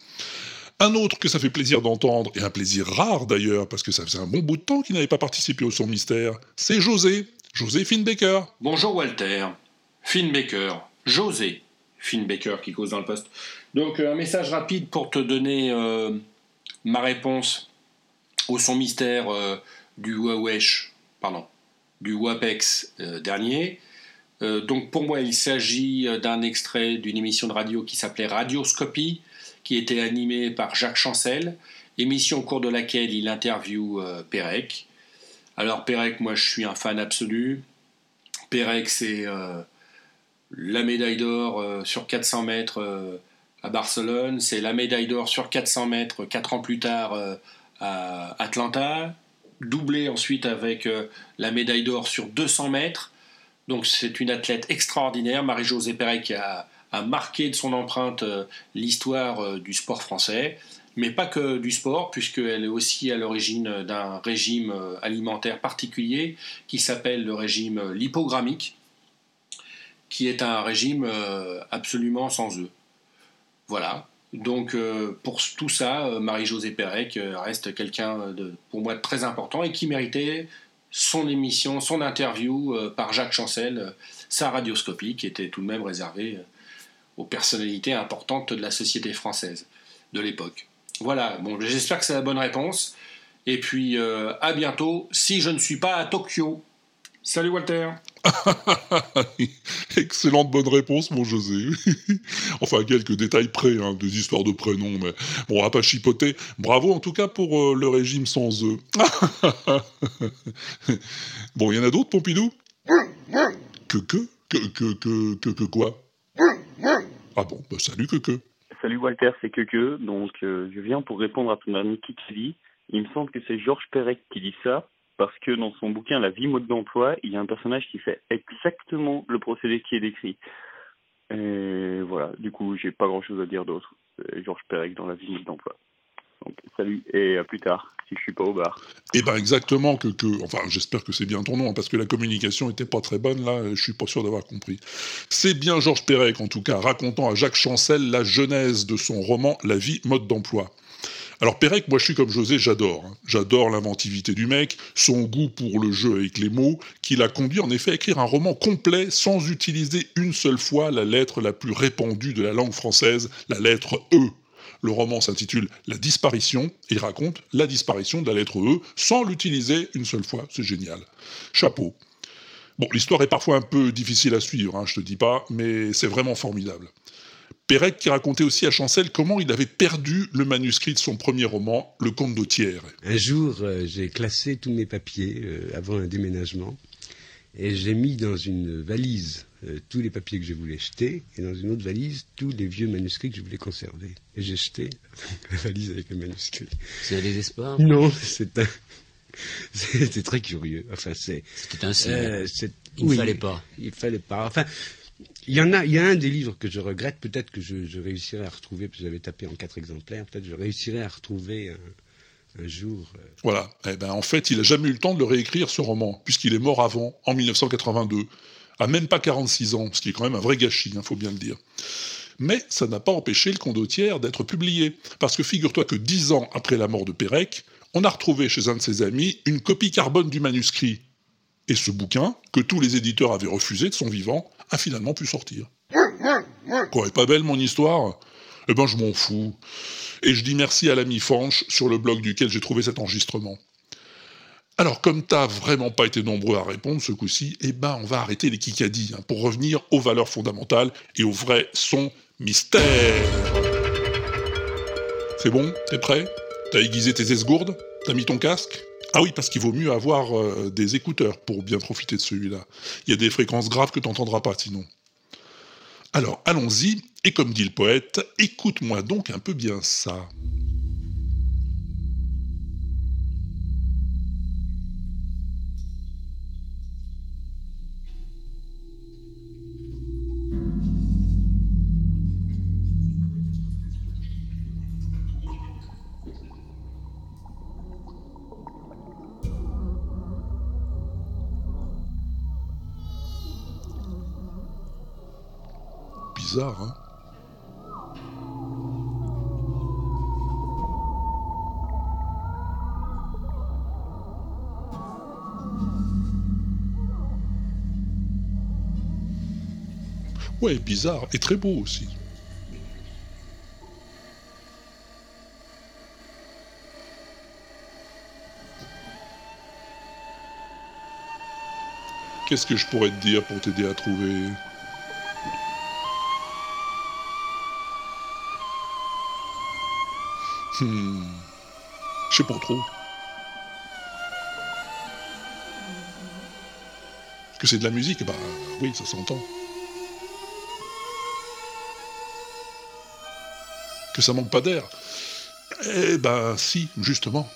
S2: Un autre que ça fait plaisir d'entendre, et un plaisir rare d'ailleurs, parce que ça faisait un bon bout de temps qu'il n'avait pas participé au son mystère, c'est José, José Finbaker.
S20: Bonjour Walter, Finn Baker, José, Finn Baker qui cause dans le poste. Donc euh, un message rapide pour te donner euh, ma réponse au son mystère euh, du pardon, du WAPEX dernier. Donc pour moi, il s'agit d'un extrait d'une émission de radio qui s'appelait Radioscopie, qui était animée par Jacques Chancel, émission au cours de laquelle il interviewe euh, Pérec. Alors Pérec, moi je suis un fan absolu. Pérec, c'est euh, la médaille d'or euh, sur 400 mètres euh, à Barcelone, c'est la médaille d'or sur 400 mètres 4 ans plus tard à Atlanta, doublé ensuite avec la médaille d'or sur 200 mètres. Donc c'est une athlète extraordinaire, Marie-Josée Pérec a, a marqué de son empreinte euh, l'histoire euh, du sport français, mais pas que du sport, puisqu'elle est aussi à l'origine d'un régime euh, alimentaire particulier qui s'appelle le régime euh, lipogrammique, qui est un régime euh, absolument sans œufs. Voilà. Donc euh, pour tout ça, euh, Marie-Josée Pérec euh, reste quelqu'un pour moi, très important et qui méritait son émission, son interview euh, par Jacques Chancel, euh, sa radioscopie, qui était tout de même réservée euh, aux personnalités importantes de la société française de l'époque. Voilà, bon, j'espère que c'est la bonne réponse. Et puis euh, à bientôt, si je ne suis pas à Tokyo. Salut Walter *laughs*
S2: Excellente bonne réponse, mon José. *laughs* enfin, quelques détails près, hein, des histoires de prénoms, mais bon, on va pas chipoter. Bravo en tout cas pour euh, le régime sans œufs. *laughs* bon, il y en a d'autres, Pompidou? Que que Que que que que que quoi? Ah bon, bah salut que que.
S21: Salut Walter, c'est Keke. Donc, euh, je viens pour répondre à ton ami Kikili. Il me semble que c'est Georges Perec qui dit ça, parce que dans son bouquin La vie mode d'emploi, il y a un personnage qui fait exactement le procédé qui est décrit. Et voilà, du coup, j'ai pas grand chose à dire d'autre. C'est Georges Perec dans La vie mode d'emploi. Donc, salut et à plus tard, si je suis pas au bar.
S2: Eh ben exactement que, que enfin j'espère que c'est bien ton nom hein, parce que la communication était pas très bonne là, je suis pas sûr d'avoir compris. C'est bien Georges Perec en tout cas racontant à Jacques Chancel la genèse de son roman La vie mode d'emploi. Alors Pérec, moi je suis comme José, j'adore. hein. J'adore l'inventivité du mec, son goût pour le jeu avec les mots, qui l'a conduit en effet à écrire un roman complet sans utiliser une seule fois la lettre la plus répandue de la langue française, la lettre E. Le roman s'intitule La disparition et il raconte la disparition de la lettre E sans l'utiliser une seule fois. C'est génial. Chapeau. Bon, l'histoire est parfois un peu difficile à suivre, hein, je te dis pas, mais c'est vraiment formidable. Pérec qui racontait aussi à Chancel comment il avait perdu le manuscrit de son premier roman, Le Comte Thiers.
S4: Un jour, euh, j'ai classé tous mes papiers euh, avant un déménagement et j'ai mis dans une valise euh, tous les papiers que je voulais jeter et dans une autre valise tous les vieux manuscrits que je voulais conserver. Et j'ai jeté *laughs* la valise avec les manuscrits.
S22: C'est un désespoir
S4: Non, *laughs* c'est un... *laughs* C'était très curieux. Enfin, c'est.
S22: C'était un signe.
S4: euh,
S22: Il ne fallait pas.
S4: Il fallait pas. Enfin, il y en a. Il y a un des livres que je regrette. Peut-être que je, je réussirai à retrouver, parce que j'avais tapé en quatre exemplaires. Peut-être que je réussirai à retrouver un, un jour. euh,
S2: Voilà. Eh ben, en fait, il a jamais eu le temps de le réécrire, ce roman, puisqu'il est mort avant, en 1982, à même pas 46 ans, ce qui est quand même un vrai gâchis, il faut bien le dire. Mais ça n'a pas empêché le condottière d'être publié, parce que figure-toi que dix ans après la mort de Pérec, on a retrouvé chez un de ses amis une copie carbone du manuscrit. Et ce bouquin, que tous les éditeurs avaient refusé de son vivant, a finalement pu sortir. Quoi, est pas belle mon histoire? Eh ben je m'en fous. Et je dis merci à l'ami Fanch sur le blog duquel j'ai trouvé cet enregistrement. Alors, comme t'as vraiment pas été nombreux à répondre ce coup-ci, eh ben, on va arrêter les kikadis hein, pour revenir aux valeurs fondamentales et au vrai son mystère. C'est bon? T'es prêt? T'as aiguisé tes esgourdes? T'as mis ton casque? Ah oui, parce qu'il vaut mieux avoir euh, des écouteurs pour bien profiter de celui-là. Il y a des fréquences graves que t'entendras pas sinon. Alors, allons-y, et comme dit le poète, écoute-moi donc un peu bien ça. Bizarre, hein Ouais, bizarre, et très beau aussi. Qu'est-ce que je pourrais te dire pour t'aider à trouver? Hmm. Je sais pas trop. Que c'est de la musique, bah oui, ça s'entend. Que ça manque pas d'air. Eh ben si, justement.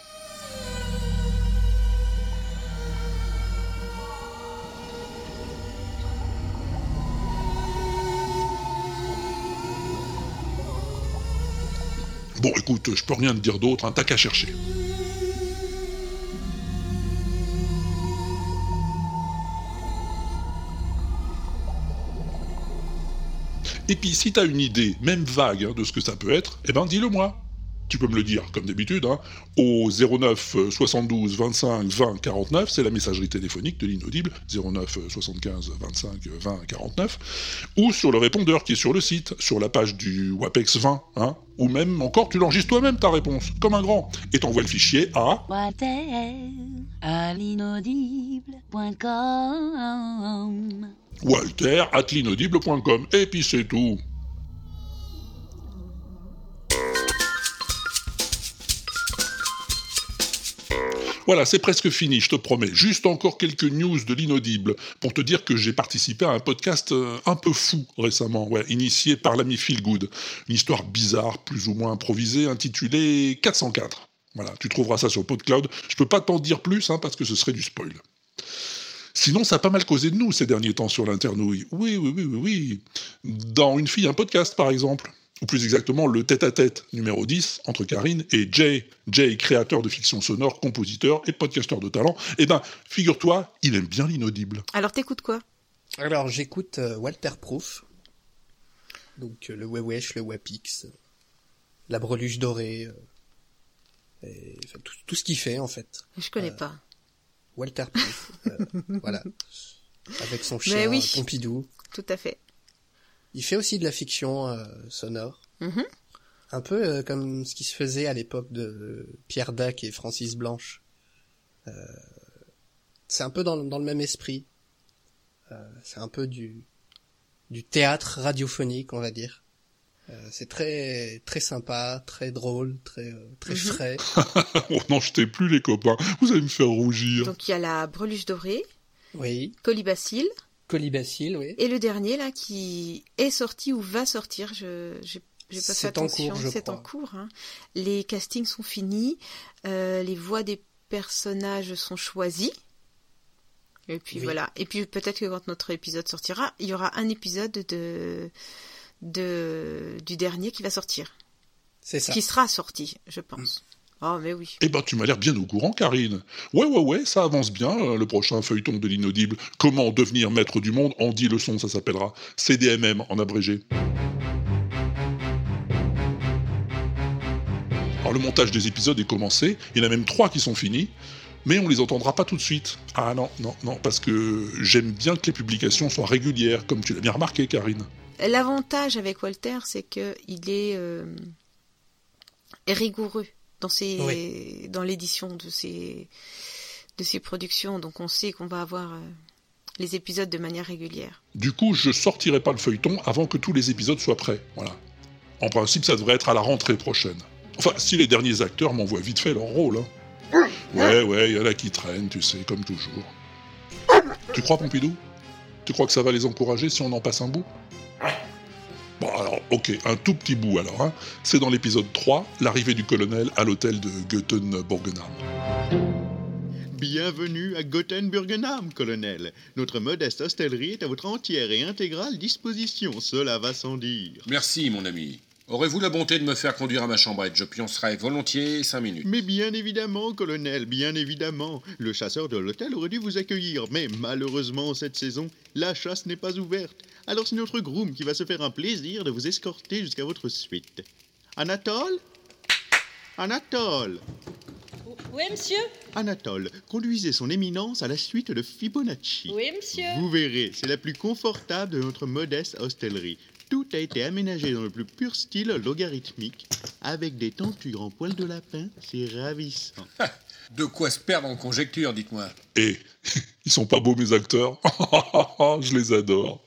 S2: Bon, écoute, je peux rien te dire d'autre, hein, t'as qu'à chercher. Et puis, si t'as une idée, même vague, hein, de ce que ça peut être, eh ben dis-le moi. Tu peux me le dire, comme d'habitude, hein, au 09 euh, 72 25 20 49, c'est la messagerie téléphonique de l'inaudible, 09 euh, 75 25 20 49, ou sur le répondeur qui est sur le site, sur la page du WAPEX 20, hein, ou même encore, tu l'enregistres toi-même ta réponse, comme un grand, et t'envoies le fichier à...
S7: Walter à l'inaudible.com.
S2: walter at l'inaudible.com. Et puis c'est tout. Voilà, c'est presque fini, je te promets. Juste encore quelques news de l'inaudible pour te dire que j'ai participé à un podcast euh, un peu fou récemment, initié par l'ami Phil Good. Une histoire bizarre, plus ou moins improvisée, intitulée 404. Voilà, tu trouveras ça sur PodCloud. Je peux pas t'en dire plus hein, parce que ce serait du spoil. Sinon, ça a pas mal causé de nous ces derniers temps sur l'internouille. Oui, oui, oui, oui, oui. Dans Une fille, un podcast, par exemple. Ou plus exactement, le tête-à-tête numéro 10 entre Karine et Jay. Jay, créateur de fiction sonore, compositeur et podcasteur de talent. Eh ben, figure-toi, il aime bien l'inaudible.
S23: Alors t'écoutes quoi?
S24: Alors j'écoute euh, Walter Proof, donc euh, le Wewesh, le Wapix, euh, la Breluche dorée, euh, et, enfin, tout, tout ce qu'il fait en fait.
S23: Je connais pas.
S24: Walter Proof, euh, *laughs* voilà, avec son
S23: Mais
S24: chien
S23: oui.
S24: Pompidou.
S23: Tout à fait.
S24: Il fait aussi de la fiction euh, sonore,
S23: Mhm.
S24: un peu euh, comme ce qui se faisait à l'époque de Pierre Dac et Francis Blanche. Euh, c'est un peu dans, dans le même esprit. Euh, c'est un peu du du théâtre radiophonique, on va dire. Euh, c'est très très sympa, très drôle, très euh, très
S23: Mhm.
S24: frais. *laughs*
S2: oh non, je t'ai plus les copains, vous allez me faire rougir.
S23: Donc il y a la breluche dorée,
S24: Oui.
S23: colibacille,
S24: Colibacille, oui.
S23: et le dernier là qui est sorti ou va sortir, je j'ai pas fait
S24: C'est en
S23: attention,
S24: cours, je
S23: c'est en cours. hein. Les castings sont finis, euh, les voix des personnages sont choisies. Et puis
S24: Oui.
S23: voilà. Et puis peut-être que quand notre épisode sortira, il y aura un épisode de, de du dernier qui va sortir.
S24: C'est ça.
S23: Qui sera sorti, je pense. Oh mais oui.
S2: Eh ben, tu m'as l'air bien au courant, Karine. Ouais, ouais, ouais, ça avance bien, euh, le prochain feuilleton de l'inaudible. Comment devenir maître du monde en 10 leçons, ça s'appellera. CDMM en abrégé. Alors, le montage des épisodes est commencé, il y en a même trois qui sont finis, mais on les entendra pas tout de suite. Ah non, non, non, parce que j'aime bien que les publications soient régulières, comme tu l'as bien remarqué, Karine.
S23: L'avantage avec Walter, c'est que il est, euh, est rigoureux dans ses,
S24: Oui.
S23: dans l'édition de ses, de ses productions. Donc on sait qu'on va avoir euh, les épisodes de manière régulière.
S2: Du coup, je sortirai pas le feuilleton avant que tous les épisodes soient prêts. Voilà. En principe, ça devrait être à la rentrée prochaine. Enfin, si les derniers acteurs m'envoient vite fait leur rôle. hein. Ouais, ouais, il y en a qui traînent, tu sais, comme toujours. Tu crois, Pompidou? Tu crois que ça va les encourager si on en passe un bout? Ok, un tout petit bout alors. Hein. C'est dans l'épisode 3, l'arrivée du colonel à l'hôtel de Goethen-Borgenheim.
S25: Bienvenue à Gothenburgenham, colonel. Notre modeste hostellerie est à votre entière et intégrale disposition, cela va sans dire.
S20: Merci, mon ami. Aurez-vous la bonté de me faire conduire à ma chambrette Je pioncerai volontiers cinq minutes.
S25: Mais bien évidemment, colonel, bien évidemment. Le chasseur de l'hôtel aurait dû vous accueillir, mais malheureusement, cette saison, la chasse n'est pas ouverte. Alors c'est notre groom qui va se faire un plaisir de vous escorter jusqu'à votre suite. Anatole? Anatole
S26: Oui, monsieur?
S25: Anatole, conduisez son éminence à la suite de Fibonacci.
S27: Oui, monsieur.
S25: Vous verrez, c'est la plus confortable de notre modeste hostellerie. Tout a été aménagé dans le plus pur style logarithmique, avec des tentures en poil de lapin, c'est ravissant. *laughs*
S20: De quoi se perdre en conjecture, dites-moi.
S2: Et *laughs* ils sont pas beaux mes acteurs *laughs* Je les adore.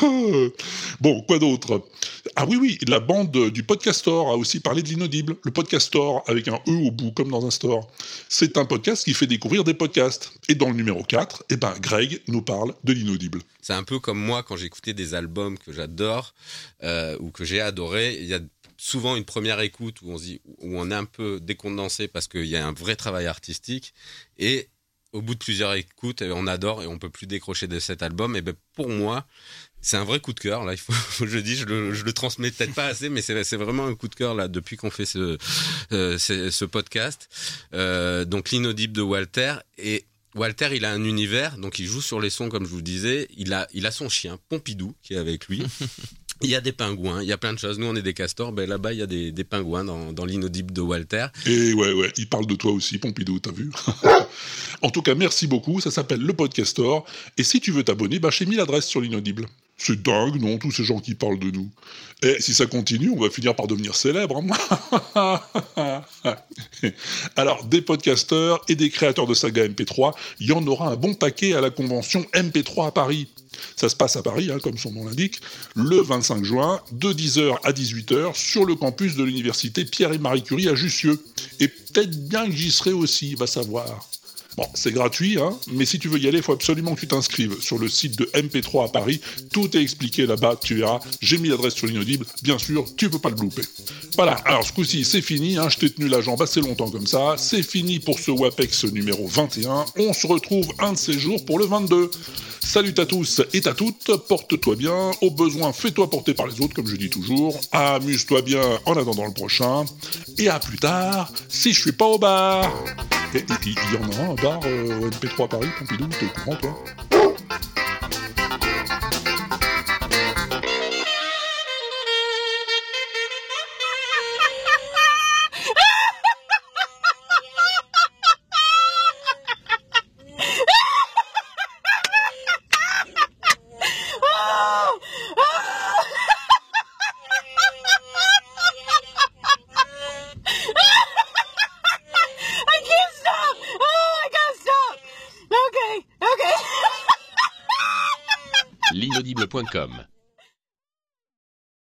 S2: *laughs* Bon, quoi d'autre? Ah oui, oui, la bande du Podcastor a aussi parlé de l'inaudible. Le Podcastor, avec un E au bout, comme dans un store. C'est un podcast qui fait découvrir des podcasts. Et dans le numéro 4, eh ben, Greg nous parle de l'inaudible.
S28: C'est un peu comme moi quand j'écoutais des albums que j'adore euh, ou que j'ai adoré. Il y a souvent une première écoute où on, où on est un peu décondensé parce qu'il y a un vrai travail artistique. Et au bout de plusieurs écoutes, on adore et on peut plus décrocher de cet album. Et ben pour moi, c'est un vrai coup de cœur. Là, il faut, *laughs* je le dise, je le, je le transmets peut-être pas assez, mais c'est c'est vraiment un coup de cœur là depuis qu'on fait ce euh, ce, ce podcast. Euh, donc l'inaudible de Walter et Walter, il a un univers, donc il joue sur les sons comme je vous le disais. Il a il a son chien Pompidou qui est avec lui. *laughs* Il y a des pingouins, il y a plein de choses. Nous, on est des castors. Ben, là-bas, il y a des, des pingouins dans, dans l'inaudible de Walter.
S2: Et ouais, ouais, il parle de toi aussi, Pompidou, t'as vu? *laughs* En tout cas, merci beaucoup, ça s'appelle le Podcastor. Et si tu veux t'abonner, bah, j'ai mis l'adresse sur l'inaudible. C'est dingue, non, tous ces gens qui parlent de nous. Et si ça continue, on va finir par devenir célèbre. hein. *laughs* Alors, des podcasteurs et des créateurs de saga MP3, il y en aura un bon paquet à la convention MP3 à Paris. Ça se passe à Paris, hein, comme son nom l'indique, le 25 juin, de 10h à 18h, sur le campus de l'université Pierre et Marie Curie à Jussieu. Et peut-être bien que j'y serai aussi, va savoir. Bon, c'est gratuit, hein, mais si tu veux y aller, il faut absolument que tu t'inscrives sur le site de MP3 à Paris. Tout est expliqué là-bas, tu verras. J'ai mis l'adresse sur l'inaudible, bien sûr, tu peux pas le louper. Voilà, alors ce coup-ci, c'est fini, hein, je t'ai tenu la jambe assez longtemps comme ça. C'est fini pour ce WAPEX numéro 21. On se retrouve un de ces jours pour le 22. Salut à tous et à toutes, porte-toi bien, au besoin fais-toi porter par les autres comme je dis toujours, amuse-toi bien en attendant le prochain, et à plus tard, si je suis pas au bar. Et il y, en a un, un bar euh, au MP3 à Paris, Pompidou, t'es au courant toi
S10: stop! Okay, okay.
S29: L'inaudible.com